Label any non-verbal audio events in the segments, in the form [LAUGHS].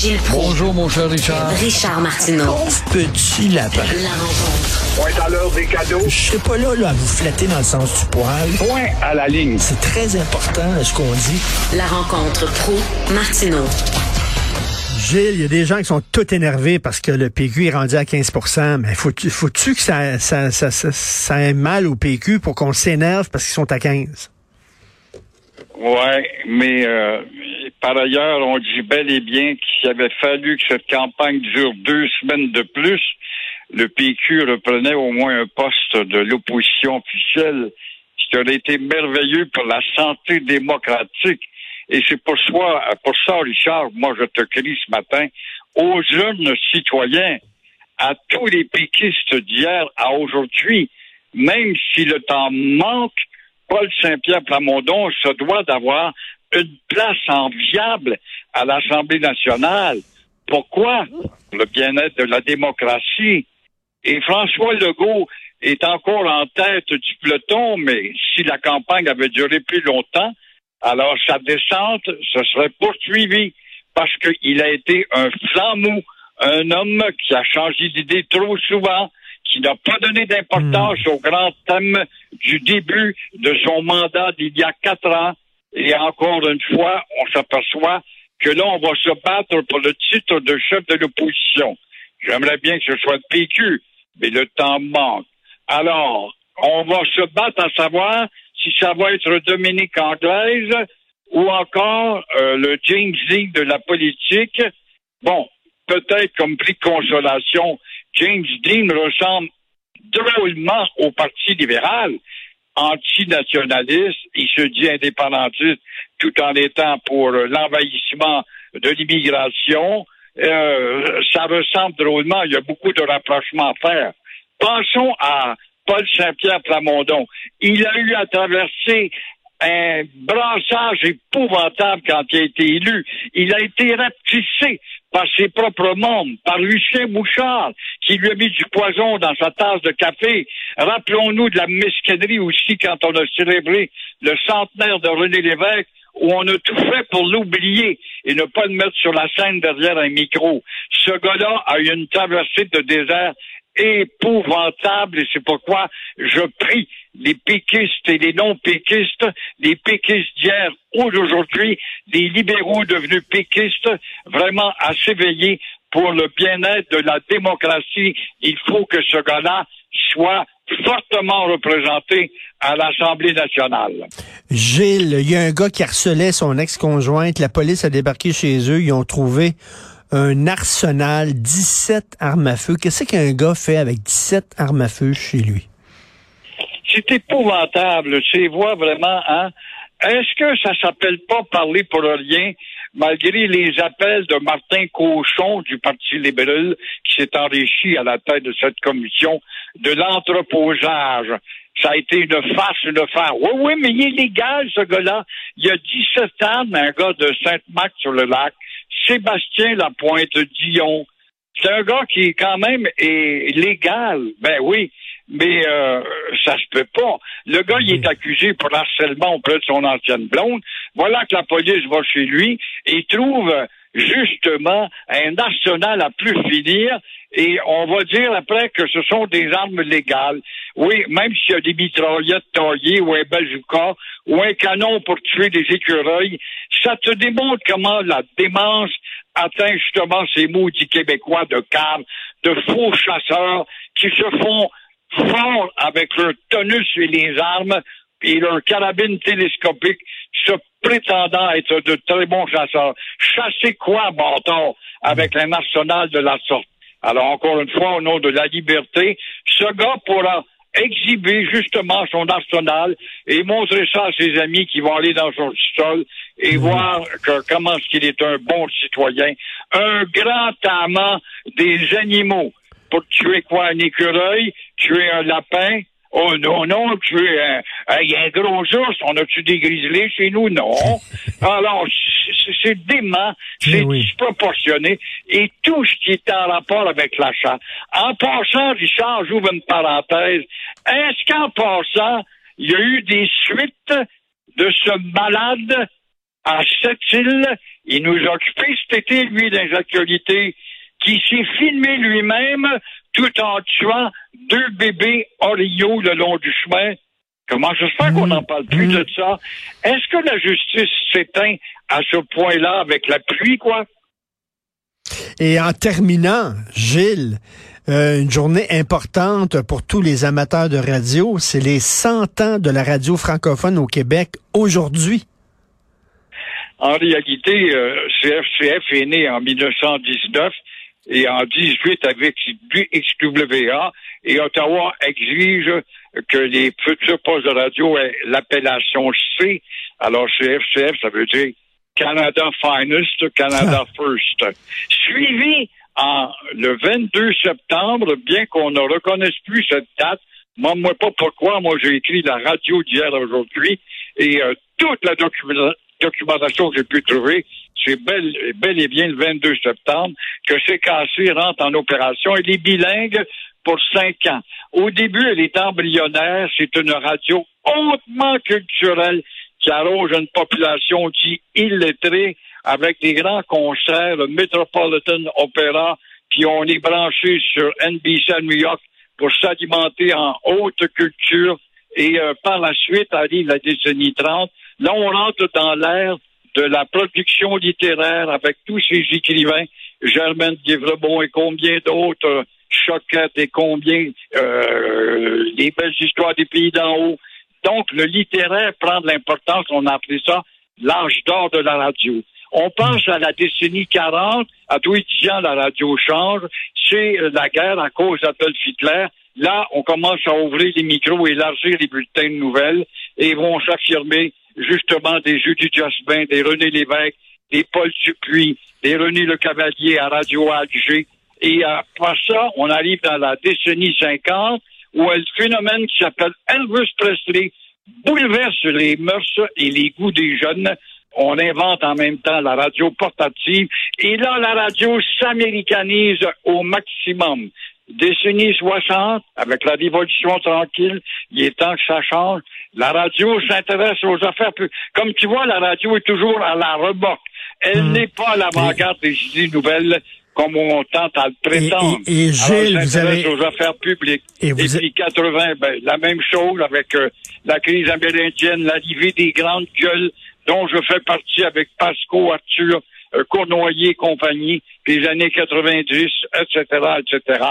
Gilles Proulx. Bonjour, mon cher Richard. Richard Martineau. petit lapin. La rencontre. Point à l'heure des cadeaux. Je serai pas là, là à vous flatter dans le sens du poil. Point à la ligne. C'est très important ce qu'on dit. La rencontre pro martineau Gilles, il y a des gens qui sont tout énervés parce que le PQ est rendu à 15% mais faut-tu faut que ça, ça, ça, ça, ça ait mal au PQ pour qu'on s'énerve parce qu'ils sont à 15? Ouais, mais euh, par ailleurs, on dit bel et bien qu'il avait fallu que cette campagne dure deux semaines de plus. Le PQ reprenait au moins un poste de l'opposition officielle, ce qui aurait été merveilleux pour la santé démocratique. Et c'est pour ça, pour ça, Richard, moi je te crie ce matin aux jeunes citoyens, à tous les péquistes d'hier à aujourd'hui, même si le temps manque, Paul Saint-Pierre Plamondon se doit d'avoir une place enviable à l'Assemblée nationale. Pourquoi? Le bien-être de la démocratie. Et François Legault est encore en tête du peloton, mais si la campagne avait duré plus longtemps, alors sa descente se serait poursuivie parce qu'il a été un flamou, un homme qui a changé d'idée trop souvent, qui n'a pas donné d'importance au grand thème du début de son mandat d'il y a quatre ans. Et encore une fois, on s'aperçoit que là, on va se battre pour le titre de chef de l'opposition. J'aimerais bien que ce soit le PQ, mais le temps manque. Alors, on va se battre à savoir si ça va être Dominique Anglaise ou encore euh, le James Dean de la politique. Bon, peut-être comme prix de consolation, James Dean ressemble drôlement au Parti libéral, antinationaliste, il se dit indépendantiste tout en étant pour l'envahissement de l'immigration. Euh, ça ressemble drôlement, il y a beaucoup de rapprochements à faire. Pensons à Paul Saint-Pierre Plamondon. Il a eu à traverser un brassage épouvantable quand il a été élu. Il a été rapetissé par ses propres membres, par Lucien Bouchard, qui lui a mis du poison dans sa tasse de café. Rappelons-nous de la mesquinerie aussi quand on a célébré le centenaire de René Lévesque, où on a tout fait pour l'oublier et ne pas le mettre sur la scène derrière un micro. Ce gars-là a eu une traversée de désert épouvantable et c'est pourquoi je prie les péquistes et les non-péquistes, les péquistes d'hier ou d'aujourd'hui, les libéraux devenus péquistes, vraiment à s'éveiller pour le bien-être de la démocratie. Il faut que ce gars-là soit fortement représenté à l'Assemblée nationale. Gilles, il y a un gars qui harcelait son ex-conjointe. La police a débarqué chez eux. Ils ont trouvé un arsenal, 17 armes à feu. Qu'est-ce qu'un gars fait avec 17 armes à feu chez lui? C'est épouvantable. Tu vois vraiment, hein? Est-ce que ça s'appelle pas parler pour rien, malgré les appels de Martin Cochon du Parti libéral, qui s'est enrichi à la tête de cette commission, de l'entreposage? Ça a été une farce, une farce. Oui, oui, mais il est légal, ce gars-là. Il y a 17 ans, un gars de Sainte-Marc-sur-le-Lac, Sébastien Lapointe-Dion. C'est un gars qui, quand même, est légal. Ben oui, mais euh, ça se peut pas. Le gars, il est accusé pour harcèlement auprès de son ancienne blonde. Voilà que la police va chez lui et trouve justement un arsenal à plus finir et on va dire après que ce sont des armes légales. Oui, même s'il y a des mitraillettes taillées ou un bazooka ou un canon pour tuer des écureuils, ça te démontre comment la démence atteint justement ces maudits Québécois de cave, de faux chasseurs qui se font forts avec leur tonus et les armes et leur carabine télescopique, se prétendant être de très bons chasseurs. Chasser quoi, bâtard, avec un arsenal de la sorte? Alors, encore une fois, au nom de la liberté, ce gars pourra exhiber justement son arsenal et montrer ça à ses amis qui vont aller dans son sol et mhm. voir que, comment est-ce qu'il est un bon citoyen, un grand amant des animaux. Pour tuer quoi, un écureuil, tuer un lapin, Oh non, non, tu es un, un gros ours. On a-tu des grizzlies chez nous? Non. [LAUGHS] Alors, c'est dément, c'est disproportionné et tout ce qui est en rapport avec l'achat. En passant, Richard, j'ouvre une parenthèse. Est-ce qu'en passant, il y a eu des suites de ce malade à Sept-Îles? Il nous a occupé cet été, lui, dans les actualités, qui s'est filmé lui-même tout en tuant deux bébés Oreo le long du chemin. Comment j'espère qu'on n'en parle plus de ça? Est-ce que la justice s'éteint à ce point-là avec la pluie, quoi? Et en terminant, Gilles, euh, une journée importante pour tous les amateurs de radio, c'est les 100 ans de la radio francophone au Québec aujourd'hui. En réalité, euh, CFCF est né en 1919 et en 18 avec XWA et Ottawa exige que les futurs postes de radio aient l'appellation C. Alors CFCF, ça veut dire Canada Finest, Canada First. Suivi en le 22 septembre, bien qu'on ne reconnaisse plus cette date, moi, moi pas pourquoi, moi j'ai écrit la radio d'hier aujourd'hui et euh, toute la documentation que j'ai pu trouver, c'est bel, bel et bien le 22 septembre que CKC rentre en opération. Elle est bilingue pour cinq ans. Au début, elle est embryonnaire. C'est une radio hautement culturelle qui arrose une population qui illettrée avec des grands concerts, le Metropolitan Opera, puis on est branché sur NBC à New York pour s'alimenter en haute culture. Et euh, par la suite arrive la décennie 30. Là, on rentre dans l'ère de la production littéraire avec tous ces écrivains, Germaine Guivrebon et combien d'autres, euh, Choquette et combien euh, les belles histoires des pays d'en haut. Donc, le littéraire prend de l'importance, on a appelé ça l'âge d'or de la radio. On pense à la décennie 40, à tout étudiant, la radio change. C'est la guerre à cause d'Adolf Hitler. Là, on commence à ouvrir les micros, élargir les bulletins de nouvelles et vont s'affirmer justement des Judy Jospin, des René Lévesque, des Paul Dupuis, des René Le Cavalier à Radio Alger. Et après ça, on arrive dans la décennie 50 où un phénomène qui s'appelle Elvis Presley bouleverse les mœurs et les goûts des jeunes. On invente en même temps la radio portative et là, la radio s'américanise au maximum. Décennie 60, avec la révolution tranquille, il est temps que ça change. La radio s'intéresse aux affaires. Comme tu vois, la radio est toujours à la remorque. Elle Hmm. n'est pas à l'avant-garde des idées nouvelles comme on tente à le prétendre. Et- et- et Gilles, Alors, elle vous s'intéresse avez- aux affaires publiques. Et Et, vous a- puis 80, ben, la même chose avec euh, la crise amérindienne, l'arrivée des grandes gueules dont je fais partie avec Pasco, Arthur, euh, Cournoyer et compagnie, des années 90, etc., etc.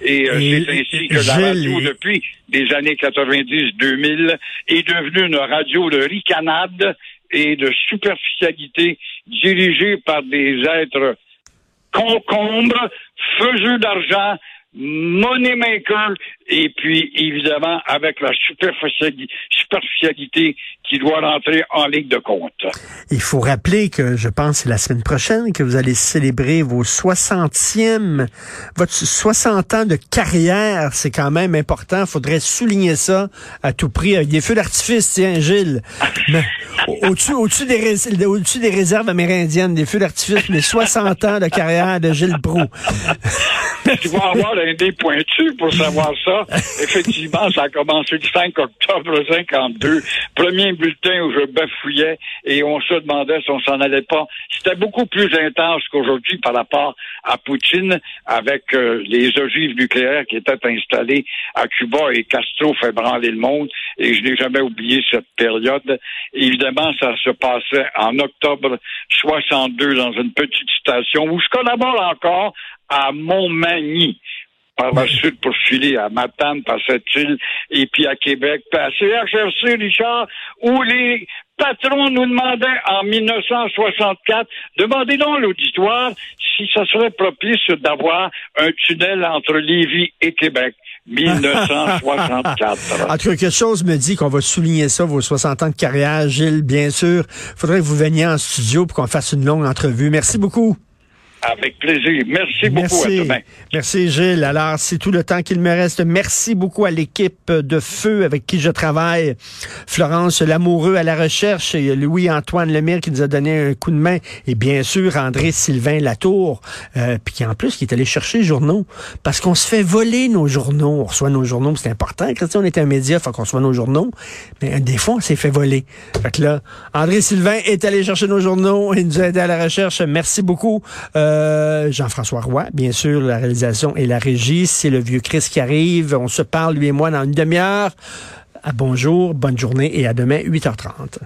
Et, euh, Et- c'est ainsi que la radio, depuis les années 90-2000, est devenue une radio de ricanade et de superficialité dirigée par des êtres concombres, faiseux d'argent, money maker, et puis évidemment avec la superficiali- superficialité qui doit rentrer en ligne de compte. Il faut rappeler que je pense que c'est la semaine prochaine que vous allez célébrer vos 60e, votre 60 ans de carrière. C'est quand même important. Faudrait souligner ça à tout prix avec des feux d'artifice, tiens, Gilles. Mais au- au-dessus, des, réserves amérindiennes, des feux d'artifice les 60 ans de carrière de Gilles Proux. tu vas avoir un nez pointu pour savoir ça. Effectivement, ça a commencé le 5 octobre 52. Premier bulletin où je bafouillais et on se demandait si on s'en allait pas. C'était beaucoup plus intense qu'aujourd'hui par rapport à Poutine avec euh, les ogives nucléaires qui étaient installées à Cuba et Castro fait branler le monde. Et je n'ai jamais oublié cette période. Évidemment, ça se passait en octobre 62 dans une petite station où je collabore encore à Montmagny. Par la suite, pour filer à Matane, par cette île, et puis à Québec, puis à CHRC, Richard, où les patrons nous demandaient en 1964, demandez donc à l'auditoire si ça serait propice d'avoir un tunnel entre Lévis et Québec. [LAUGHS] 1964. En tout cas, quelque chose me dit qu'on va souligner ça, vos 60 ans de carrière, Gilles, bien sûr. Faudrait que vous veniez en studio pour qu'on fasse une longue entrevue. Merci beaucoup. Avec plaisir. Merci, beaucoup. À Merci. demain. Merci, Gilles. Alors, c'est tout le temps qu'il me reste. Merci beaucoup à l'équipe de Feu avec qui je travaille. Florence Lamoureux à la recherche et Louis-Antoine Lemire qui nous a donné un coup de main. Et bien sûr, André-Sylvain Latour, euh, puis qui en plus qui est allé chercher les journaux. Parce qu'on se fait voler nos journaux. On reçoit nos journaux, c'est important. Christian, on est un média, faut qu'on reçoit nos journaux. Mais euh, des fois, on s'est fait voler. Fait que là, André-Sylvain est allé chercher nos journaux et nous a aidé à la recherche. Merci beaucoup. Euh, Jean-François Roy, bien sûr, la réalisation et la régie. C'est le vieux Chris qui arrive. On se parle, lui et moi, dans une demi-heure. Bonjour, bonne journée et à demain, 8h30.